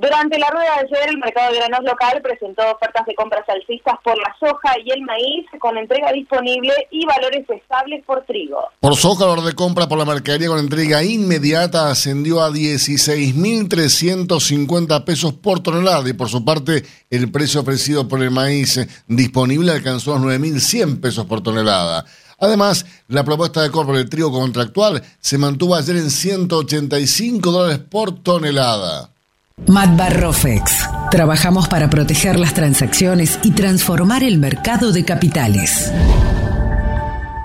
Durante la rueda de ayer, el mercado de granos local presentó ofertas de compras alcistas por la soja y el maíz con entrega disponible y valores estables por trigo. Por soja, el valor de compra por la mercadería con entrega inmediata ascendió a 16.350 pesos por tonelada y por su parte el precio ofrecido por el maíz disponible alcanzó los 9.100 pesos por tonelada. Además, la propuesta de compra del trigo contractual se mantuvo ayer en 185 dólares por tonelada. Matbarrofex. Trabajamos para proteger las transacciones y transformar el mercado de capitales.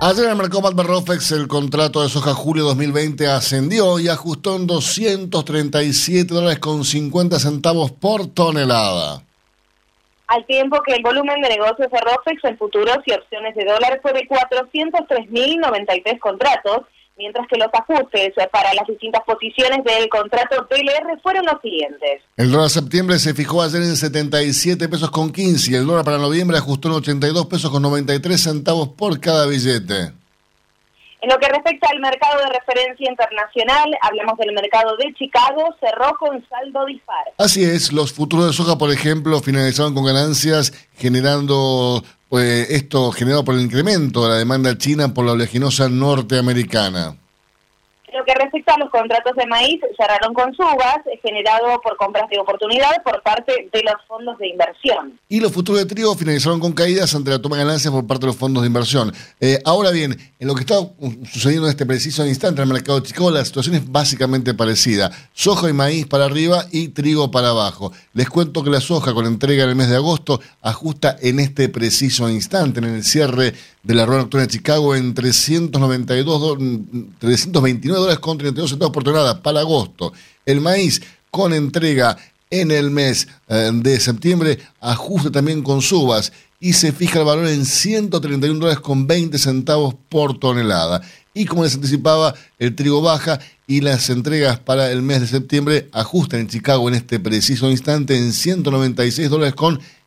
Ayer en el mercado Matbarrofex el contrato de soja julio 2020 ascendió y ajustó en 237 dólares con 50 centavos por tonelada. Al tiempo que el volumen de negocios de ROFEX en futuros y opciones de dólar fue de 403.093 contratos, mientras que los ajustes para las distintas posiciones del contrato PLR fueron los siguientes. El dólar septiembre se fijó ayer en 77 pesos con 15 y el dólar para noviembre ajustó en 82 pesos con 93 centavos por cada billete. En lo que respecta al mercado de referencia internacional, hablamos del mercado de Chicago, cerró con saldo dispar. Así es, los futuros de soja, por ejemplo, finalizaron con ganancias, generando pues, esto generado por el incremento de la demanda china por la oleaginosa norteamericana lo que respecta a los contratos de maíz, cerraron con subas, generado por compras de oportunidad por parte de los fondos de inversión. Y los futuros de trigo finalizaron con caídas ante la toma de ganancias por parte de los fondos de inversión. Eh, ahora bien, en lo que está sucediendo en este preciso instante en el mercado chico, la situación es básicamente parecida. Soja y maíz para arriba y trigo para abajo. Les cuento que la soja con entrega en el mes de agosto ajusta en este preciso instante, en el cierre de la rueda nocturna de Chicago en 392 329 dólares con 32 centavos por tonelada para agosto. El maíz con entrega en el mes eh, de septiembre ajusta también con subas y se fija el valor en 131 dólares con 20 centavos por tonelada. Y como les anticipaba, el trigo baja y las entregas para el mes de septiembre ajustan en Chicago en este preciso instante en 196 dólares con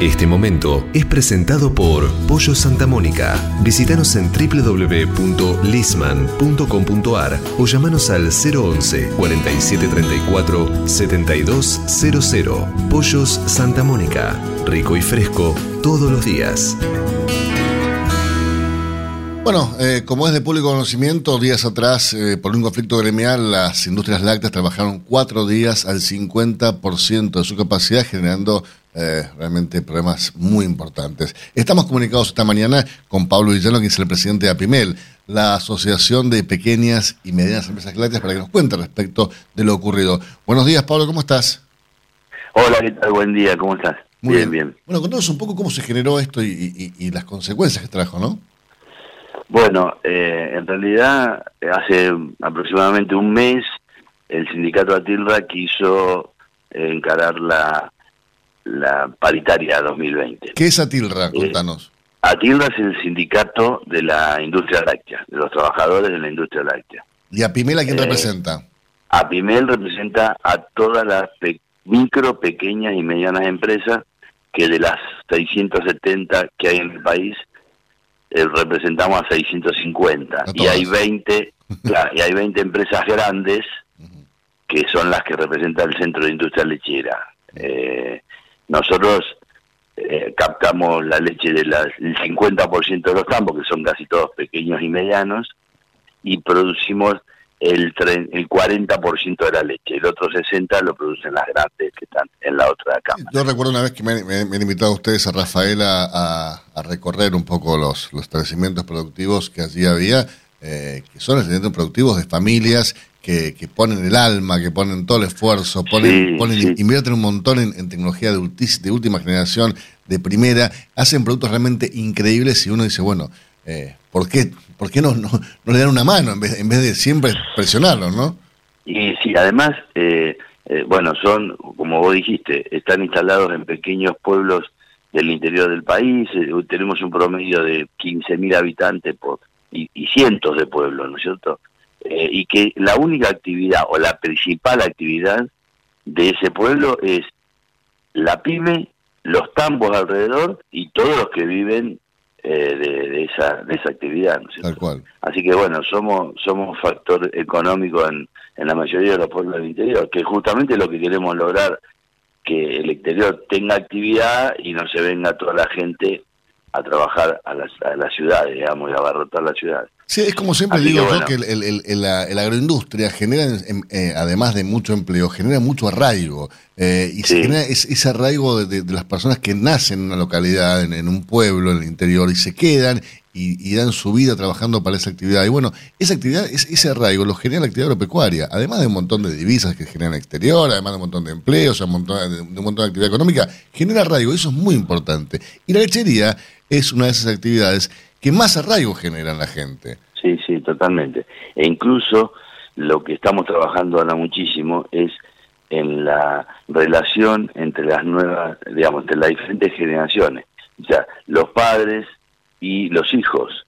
Este momento es presentado por Pollo Santa Mónica. Visítanos en www.lisman.com.ar o llamanos al 011 4734 7200. Pollos Santa Mónica. Rico y fresco todos los días. Bueno, eh, como es de público conocimiento, días atrás, eh, por un conflicto gremial, las industrias lácteas trabajaron cuatro días al 50% de su capacidad, generando eh, realmente problemas muy importantes. Estamos comunicados esta mañana con Pablo Villano, que es el presidente de APIMEL, la Asociación de Pequeñas y Medianas Empresas Lácteas, para que nos cuente respecto de lo ocurrido. Buenos días, Pablo, ¿cómo estás? Hola, ¿qué tal? Buen día, ¿cómo estás? Muy bien, bien. Bueno, contanos un poco cómo se generó esto y, las consecuencias que trajo, ¿no? Bueno, eh, en realidad, hace aproximadamente un mes, el sindicato Atilra quiso encarar la la paritaria 2020. ¿Qué es Atilra? Eh, Contanos. Atilra es el sindicato de la industria láctea, de los trabajadores de la industria láctea. ¿Y a Pimel a quién eh, representa? A Pimel representa a todas las micro, pequeñas y medianas empresas que de las 670 que hay en el país, eh, representamos a 650. y hay 20 y hay 20 empresas grandes que son las que representan el Centro de Industria Lechera. Eh, nosotros eh, captamos la leche del 50% de los campos, que son casi todos pequeños y medianos, y producimos el, el 40% de la leche. El otro 60% lo producen las grandes que están en la otra cámara. Yo recuerdo una vez que me, han invitado a ustedes, a Rafaela, a, recorrer un poco los, los establecimientos productivos que allí había, eh, que son establecimientos productivos de familias que, ponen el alma, que ponen todo el esfuerzo, ponen, ponen invierten un montón en, tecnología de, de, última generación, de primera, hacen productos realmente increíbles y uno dice, bueno, eh, ¿por qué, por qué no, no, le dan una mano en vez, en vez de siempre presionarlos, no? Y sí, además, eh, eh, bueno, son, como vos dijiste, están instalados en pequeños pueblos del interior del país, tenemos un promedio de 15.000 habitantes por, y, y cientos de pueblos, ¿no es cierto? Eh, y que la única actividad o la principal actividad de ese pueblo es la pyme, los tambos alrededor y todos los que viven eh, de, esa de esa actividad. Así que bueno, somos somos factor económico en, en la mayoría de los pueblos del interior, que justamente lo que queremos lograr que el exterior tenga actividad y no se venga toda la gente a trabajar a las, a las ciudades, digamos, y a abarrotar las ciudades. Sí, es como siempre Así digo que yo bueno. que el, el- el- la, agroindustria genera, em, eh, además de mucho empleo, genera mucho arraigo. eh, y se genera es- ese arraigo de, de- de las personas que nacen en una localidad, en, en un pueblo, en el interior, y se quedan y, y dan su vida trabajando para esa actividad. Y bueno, esa actividad, es- ese arraigo lo genera la actividad agropecuaria, además de un montón de divisas que generan el exterior, además de un montón de empleos, un montón de un montón de actividad económica, genera arraigo, eso es muy importante. Y la lechería es una de esas actividades que más arraigo generan la gente. Sí, sí, totalmente. E incluso lo que estamos trabajando ahora muchísimo es en la relación entre las nuevas, digamos, entre las diferentes generaciones. O sea, los padres y los hijos.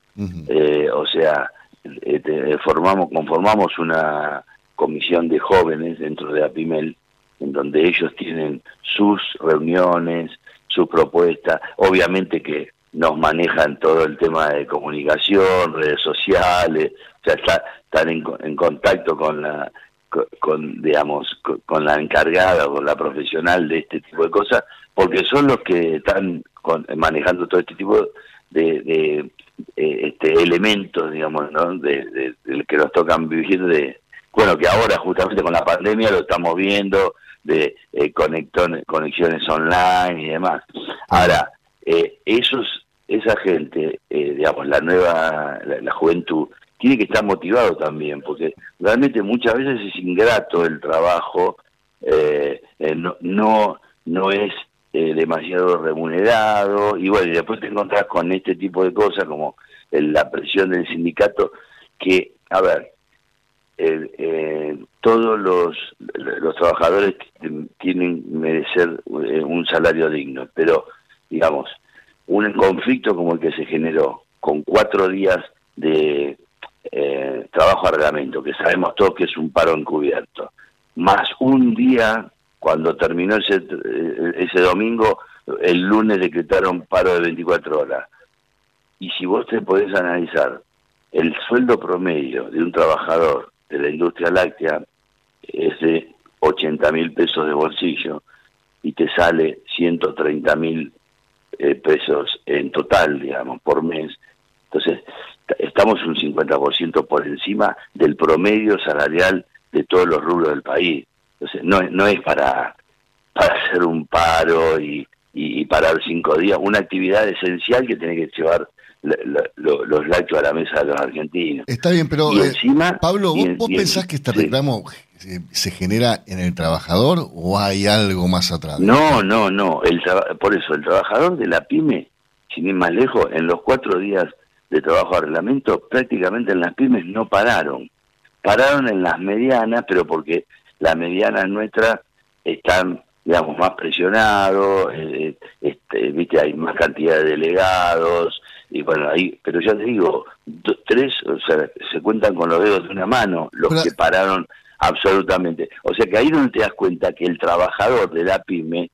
Eh, o sea, eh, formamos, conformamos una comisión de jóvenes dentro de APIMEL, en donde ellos tienen sus reuniones, sus propuestas, obviamente que nos manejan todo el tema de comunicación, redes sociales, o sea, está- están en, en contacto con la, co- con, digamos, co- con la encargada con la profesional de este tipo de cosas, porque son los que están con- manejando todo este tipo de, de, eh, este, elementos, digamos, ¿no? de, de- que nos tocan vivir de, bueno, que ahora justamente con la pandemia lo estamos viendo, de eh, conexiones online y demás. Ahora, eh, esos, esa gente, eh, digamos, la nueva, la, la juventud, tiene que estar motivado también, porque realmente muchas veces es ingrato el trabajo, eh, eh, no, no, no es eh, demasiado remunerado, y bueno, y después te encontrás con este tipo de cosas como el- la presión del sindicato, que, a ver, eh, todos los, los trabajadores tienen merecer eh, un salario digno, pero digamos, un conflicto como el que se generó con cuatro días de trabajo a reglamento, que sabemos todos que es un paro encubierto, más un día, cuando terminó ese, eh, ese domingo, el lunes decretaron paro de 24 horas. Y si vos te podés analizar el sueldo promedio de un trabajador de la industria láctea es de 80 mil pesos de bolsillo y te sale 130 mil eh, pesos en total, digamos, por mes. Entonces, estamos un 50% por encima del promedio salarial de todos los rubros del país. Entonces, no, es- no es para, para hacer un paro y, y, parar cinco días, una actividad esencial que tiene que llevar la- la- lo- los lácteos a la mesa de los argentinos. Está bien, pero eh, encima- Pablo, ¿vos, en- vos en- pensás que este reclamo se, se genera en el trabajador o hay algo más atrás? No, no, no. El por eso, el trabajador de la pyme, sin ir más lejos, en los cuatro días de trabajo a reglamento, prácticamente en las pymes no pararon. Pararon en las medianas, pero porque las medianas nuestras están, digamos, más presionados, eh, este, viste, hay más cantidad de delegados, y bueno, ahí, pero ya te digo, tres, o sea, se cuentan con los dedos de una mano los que pararon absolutamente. O sea que ahí donde te das cuenta que el trabajador de la pyme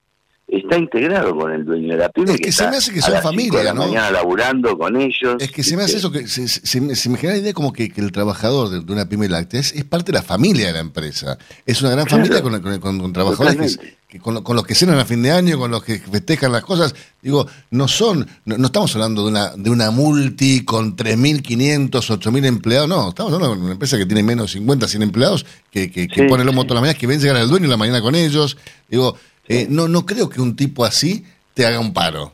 está integrado con el dueño de la pyme. Es que se me hace que son familia, la ¿no? mañana laburando con ellos. Es que se me hace eso, que se, se- me- se me genera la idea como que, que el trabajador de, de una pyme láctea es, es parte de la familia de la empresa. Es una gran Claro. familia con, con- con- con trabajadores que, que con, lo- con los que cenan a fin de año, con los que festejan las cosas. Digo, no son, no, no estamos hablando de una, de una multi con 3.500, 8.000 empleados, no, estamos hablando de una empresa que tiene menos de 50, 100 empleados, que, que, que Sí, pone el lomo todas las mañanas, que ven llegar al dueño en la mañana con ellos. Digo, eh, no, no creo que un tipo así te haga un paro.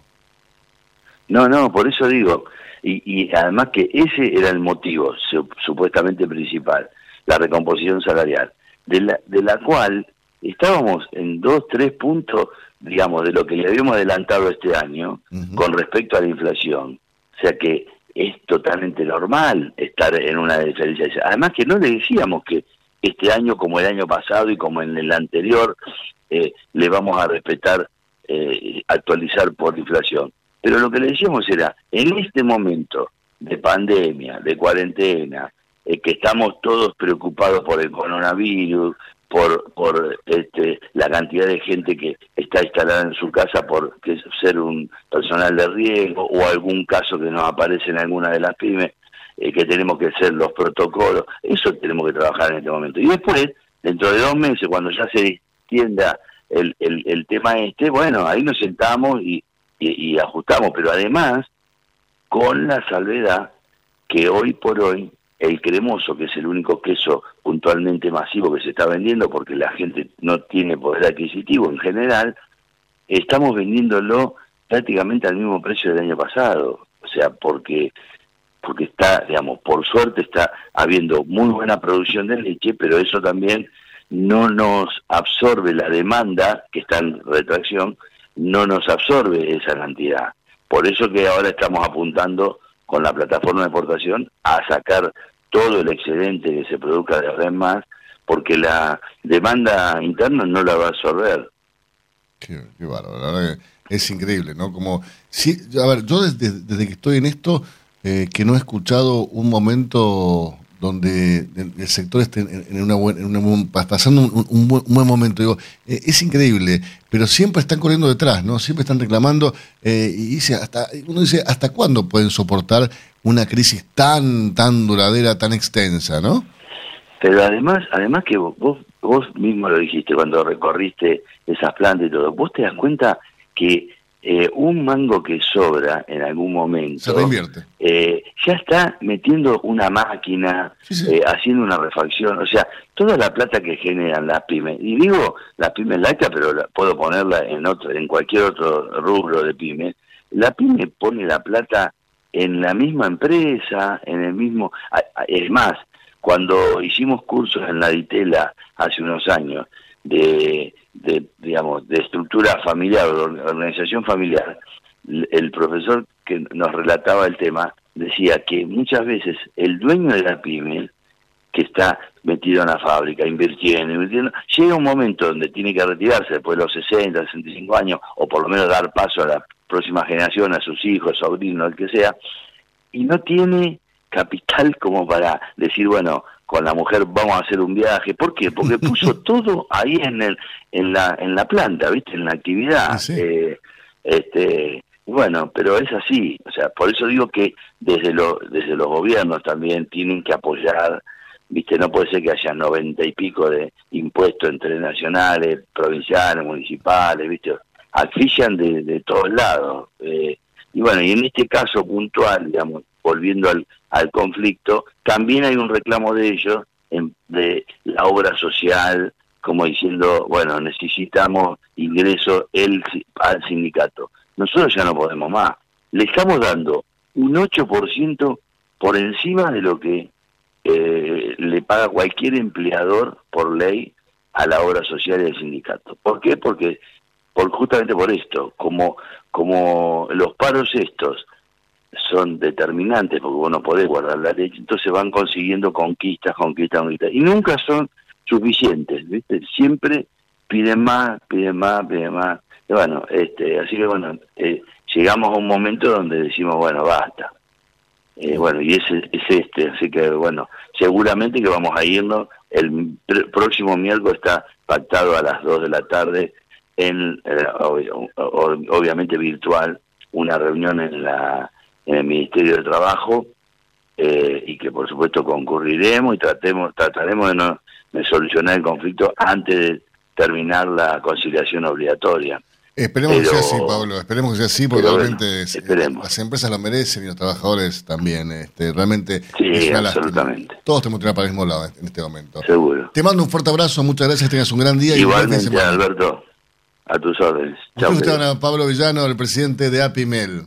No, no, por eso digo, y, y además que ese era el motivo su- supuestamente principal, la recomposición salarial, de la, de la cual estábamos en dos, tres puntos, digamos, de lo que le habíamos adelantado este año con respecto a la inflación. O sea que es totalmente normal estar en una diferencia. Además que no le decíamos que este año, como el año pasado y como en el anterior, eh, le vamos a respetar, eh, actualizar por inflación. Pero lo que le decíamos era, en este momento de pandemia, de cuarentena, eh, que estamos todos preocupados por el coronavirus, por, por este, la cantidad de gente que está instalada en su casa por ser un personal de riesgo o algún caso que nos aparece en alguna de las pymes, eh, que tenemos que hacer los protocolos, eso tenemos que trabajar en este momento. Y después, dentro de dos meses, cuando ya se extienda el, el, tema este, bueno, ahí nos sentamos y, y, y ajustamos, pero además con la salvedad que hoy por hoy el cremoso, que es el único queso puntualmente masivo que se está vendiendo porque la gente no tiene poder adquisitivo en general, estamos vendiéndolo prácticamente al mismo precio del año pasado. O sea, porque porque está, digamos, por suerte está habiendo muy buena producción de leche, pero eso también no nos absorbe la demanda que está en retracción, no nos absorbe esa cantidad. Por eso que ahora estamos apuntando con la plataforma de exportación a sacar todo el excedente que se produzca de ahora en más, porque la demanda interna no la va a absorber. Qué, qué bárbaro, la es increíble, ¿no? Como, a ver, yo desde, desde que estoy en esto, eh, que no he escuchado un momento donde el, sector esté en, una buena, en una pasando un, buen, momento. Digo, eh, es increíble, pero siempre están corriendo detrás, ¿no? Siempre están reclamando eh, y dice hasta uno dice hasta cuándo pueden soportar una crisis tan tan duradera, tan extensa, ¿no? Pero además, además que vos, vos mismo lo dijiste cuando recorriste esas plantas y todo, vos te das cuenta que eh, un mango que sobra en algún momento Se reinvierte. eh, ya está metiendo una máquina, eh, haciendo una refacción, o sea, toda la plata que generan las pymes, y digo las pymes lácteas, pero la- puedo ponerla en otro, en cualquier otro rubro de pyme, la pyme pone la plata en la misma empresa, en el mismo, es más, cuando hicimos cursos en la Ditela hace unos años de, de digamos, de estructura familiar, o de organización familiar, el profesor que nos relataba el tema decía que muchas veces el dueño de la pyme, que está metido en la fábrica, invirtiendo, invirtiendo, llega un momento donde tiene que retirarse después de los 60, 65 años, o por lo menos dar paso a la próxima generación, a sus hijos, sobrinos, el que sea, y no tiene capital como para decir, bueno, con la mujer vamos a hacer un viaje. ¿Por qué? Porque puso todo ahí en el, en la, en la planta, ¿viste? En la actividad. Eh, este, bueno, pero es así. O sea, por eso digo que desde, lo, desde los gobiernos también tienen que apoyar, ¿viste? No puede ser que haya noventa y pico de impuestos entre nacionales, provinciales, municipales, ¿viste? Asfixian de, de todos lados. Eh, y bueno, y en este caso puntual, digamos, volviendo al, al conflicto, también hay un reclamo de ellos en- de la obra social, como diciendo, bueno, necesitamos ingreso el, al sindicato. Nosotros ya no podemos más. Le estamos dando un 8% por encima de lo que eh, le paga cualquier empleador por ley a la obra social y al sindicato. ¿Por qué? Porque por, justamente por esto, como, como los paros estos son determinantes, porque vos no podés guardar la leche, entonces van consiguiendo conquistas, conquistas, conquistas, y nunca son suficientes, ¿viste? Siempre piden más, piden más, piden más. Y bueno, este, así que bueno, eh, llegamos a un momento donde decimos, bueno, basta. Eh, bueno, y ese es este, así que bueno, seguramente que vamos a irnos. El pr- próximo miércoles está pactado a las 2 de la tarde, en eh, ob- ob- obviamente virtual, una reunión en, la, en el Ministerio de Trabajo eh, y que por supuesto concurriremos y tratemos, trataremos de, no, de solucionar el conflicto antes de terminar la conciliación obligatoria. Esperemos que sea así, Pablo. Esperemos que sea así, porque realmente bueno, esperemos. las empresas lo merecen y los trabajadores también. Este, realmente Sí, es una lástima. absolutamente. Todos tenemos que tirar para el mismo lado en este momento. Seguro. Te mando un fuerte abrazo, muchas gracias, tengas un gran día Igualmente. Alberto, a tus órdenes. Chao. Pablo Villano, el presidente de Apimel.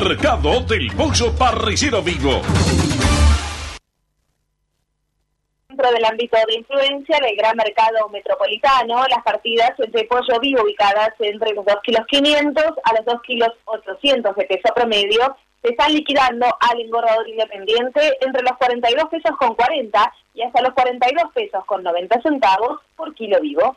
Mercado del Pollo Parrillero Vivo. Dentro del ámbito de influencia del gran mercado metropolitano, las partidas de pollo vivo ubicadas entre los 2 kilos 500 a los 2 kilos 800 de peso promedio se están liquidando al engordador independiente entre los 42 pesos con 40 y hasta los 42 pesos con 90 centavos por kilo vivo.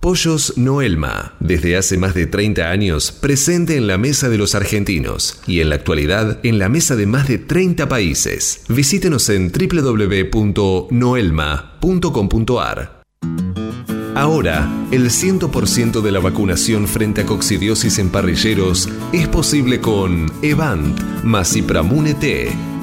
Pollos Noelma, desde hace más de 30 años presente en la mesa de los argentinos y en la actualidad en la mesa de más de 30 países. Visítenos en www.noelma.com.ar. Ahora, el 100% de la vacunación frente a coccidiosis en parrilleros es posible con Evant Masipramune T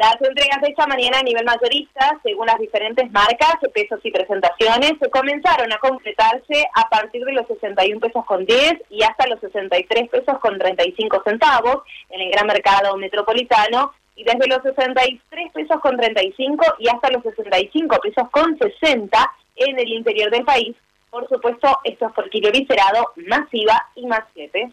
Las entregas de esta mañana a nivel mayorista, según las diferentes marcas, pesos y presentaciones, comenzaron a completarse a partir de los 61 pesos con 10 y hasta los 63 pesos con 35 centavos en el gran mercado metropolitano y desde los 63 pesos con 35 y hasta los 65 pesos con 60 en el interior del país. Por supuesto, esto es por kilo viscerado, masiva y más 7.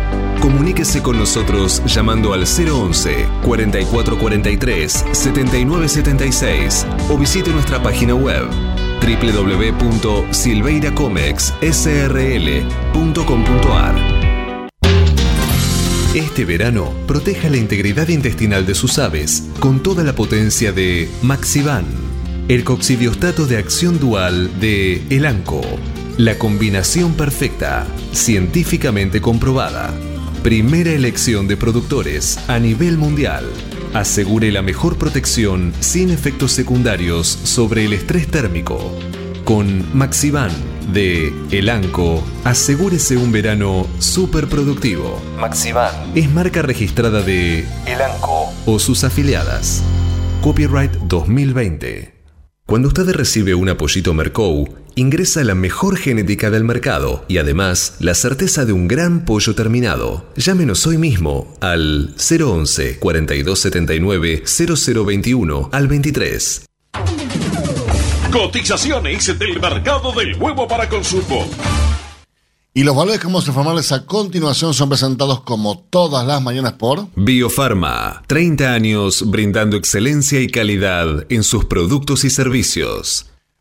Comuníquese con nosotros llamando al 011 4443 7976 o visite nuestra página web www.silveiracomexsrl.com.ar. Este verano, proteja la integridad intestinal de sus aves con toda la potencia de Maxivan, el coccidiostato de acción dual de Elanco. La combinación perfecta, científicamente comprobada. Primera elección de productores a nivel mundial. Asegure la mejor protección sin efectos secundarios sobre el estrés térmico. Con Maxivan de Elanco, asegúrese un verano súper productivo. Maxivan es marca registrada de Elanco o sus afiliadas. Copyright 2020. Cuando usted recibe un apoyito Mercou, ingresa la mejor genética del mercado y además la certeza de un gran pollo terminado. Llámenos hoy mismo al 011 4279 0021 al 23. Cotizaciones del mercado del huevo para consumo. Y los valores que vamos a informarles a continuación son presentados como todas las mañanas por Biofarma, 30 años brindando excelencia y calidad en sus productos y servicios.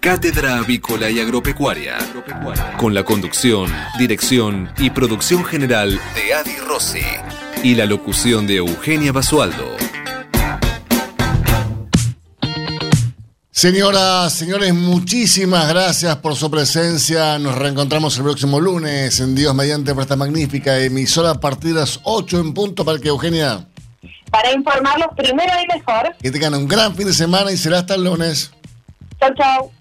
Cátedra Avícola y Agropecuaria, con la conducción, dirección y producción general de Adi Rossi y la locución de Eugenia Basualdo. Señoras, señores, muchísimas gracias por su presencia. Nos reencontramos el próximo lunes en Dios mediante por esta magnífica emisora a partir de las 8 en punto para que Eugenia. Para informarlos primero y mejor. Que tengan un gran fin de semana y será hasta el lunes. Chau, chau.